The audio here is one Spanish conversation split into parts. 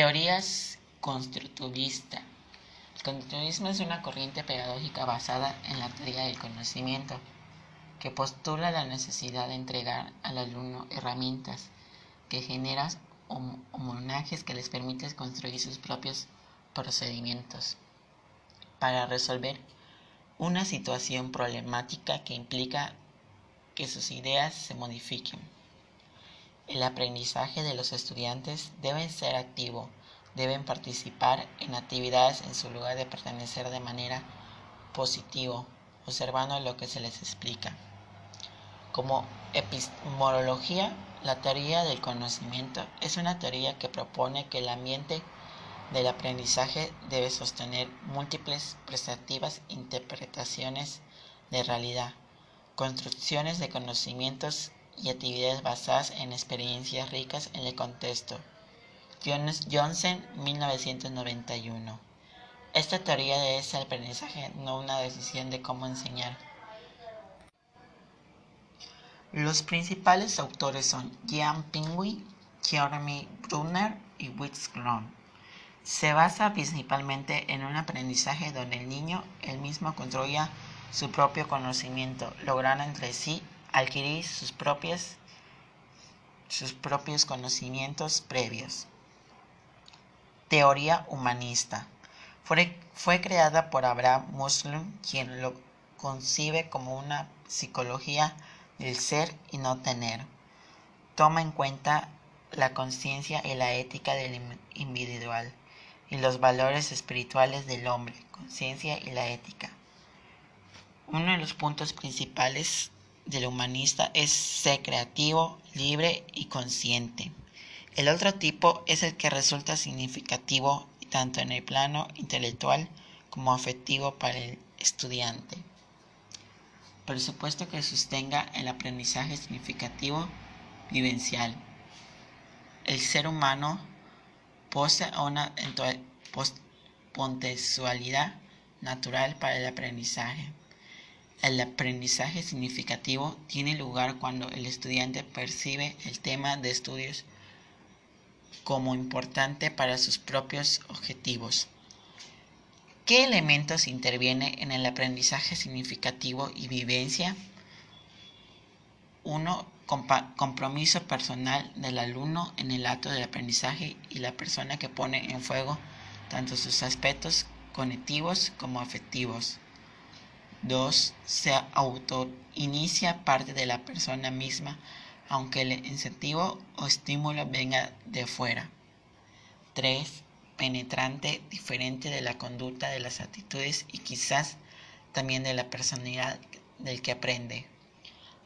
Teorías constructivista. El constructivismo es una corriente pedagógica basada en la teoría del conocimiento, que postula la necesidad de entregar al alumno herramientas que generan homenajes que les permiten construir sus propios procedimientos para resolver una situación problemática que implica que sus ideas se modifiquen. El aprendizaje de los estudiantes debe ser activo, deben participar en actividades en su lugar de pertenecer de manera positiva, observando lo que se les explica. Como epistemología, la teoría del conocimiento es una teoría que propone que el ambiente del aprendizaje debe sostener múltiples perspectivas, interpretaciones de realidad, construcciones de conocimientos y actividades basadas en experiencias ricas en el contexto. Johnson, 1991. Esta teoría es el aprendizaje, no una decisión de cómo enseñar. Los principales autores son Jan Pingui, Jeremy Brunner y Witz Se basa principalmente en un aprendizaje donde el niño él mismo construya su propio conocimiento, logrando entre sí adquirir sus, propias, sus propios conocimientos previos. Teoría humanista. Fue, fue creada por Abraham Muslim, quien lo concibe como una psicología del ser y no tener. Toma en cuenta la conciencia y la ética del individual y los valores espirituales del hombre, conciencia y la ética. Uno de los puntos principales del humanista es ser creativo, libre y consciente. El otro tipo es el que resulta significativo tanto en el plano intelectual como afectivo para el estudiante. Por supuesto que sostenga el aprendizaje significativo vivencial. El ser humano posee una potencialidad natural para el aprendizaje. El aprendizaje significativo tiene lugar cuando el estudiante percibe el tema de estudios como importante para sus propios objetivos. ¿Qué elementos intervienen en el aprendizaje significativo y vivencia? 1. Compromiso personal del alumno en el acto del aprendizaje y la persona que pone en fuego tanto sus aspectos cognitivos como afectivos. 2. Se autoinicia parte de la persona misma, aunque el incentivo o estímulo venga de fuera. 3. Penetrante, diferente de la conducta, de las actitudes y quizás también de la personalidad del que aprende.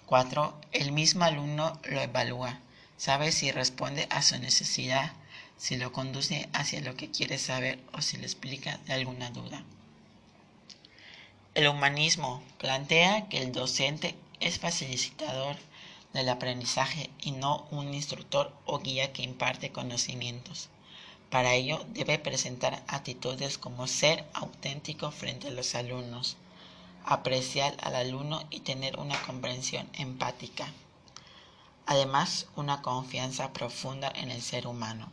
4. El mismo alumno lo evalúa, sabe si responde a su necesidad, si lo conduce hacia lo que quiere saber o si le explica de alguna duda. El humanismo plantea que el docente es facilitador del aprendizaje y no un instructor o guía que imparte conocimientos. Para ello debe presentar actitudes como ser auténtico frente a los alumnos, apreciar al alumno y tener una comprensión empática. Además, una confianza profunda en el ser humano.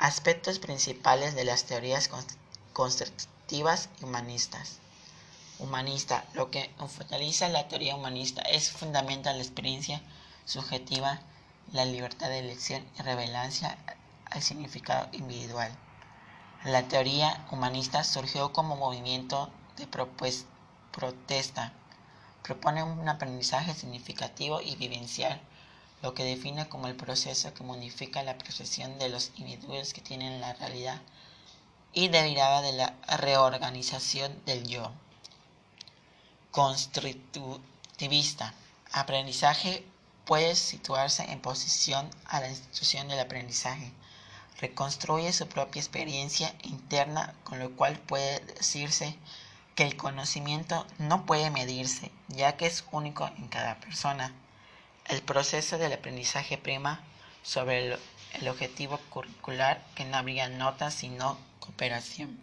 Aspectos principales de las teorías constructivas humanistas humanista. Lo que focaliza la teoría humanista es fundamental la experiencia subjetiva, la libertad de elección y revelancia al significado individual. La teoría humanista surgió como movimiento de protesta. Propone un aprendizaje significativo y vivencial, lo que define como el proceso que modifica la percepción de los individuos que tienen la realidad y derivada de la reorganización del yo. Constructivista. Aprendizaje puede situarse en posición a la institución del aprendizaje. Reconstruye su propia experiencia interna, con lo cual puede decirse que el conocimiento no puede medirse, ya que es único en cada persona. El proceso del aprendizaje prima sobre el, el objetivo curricular que no habría notas sino cooperación.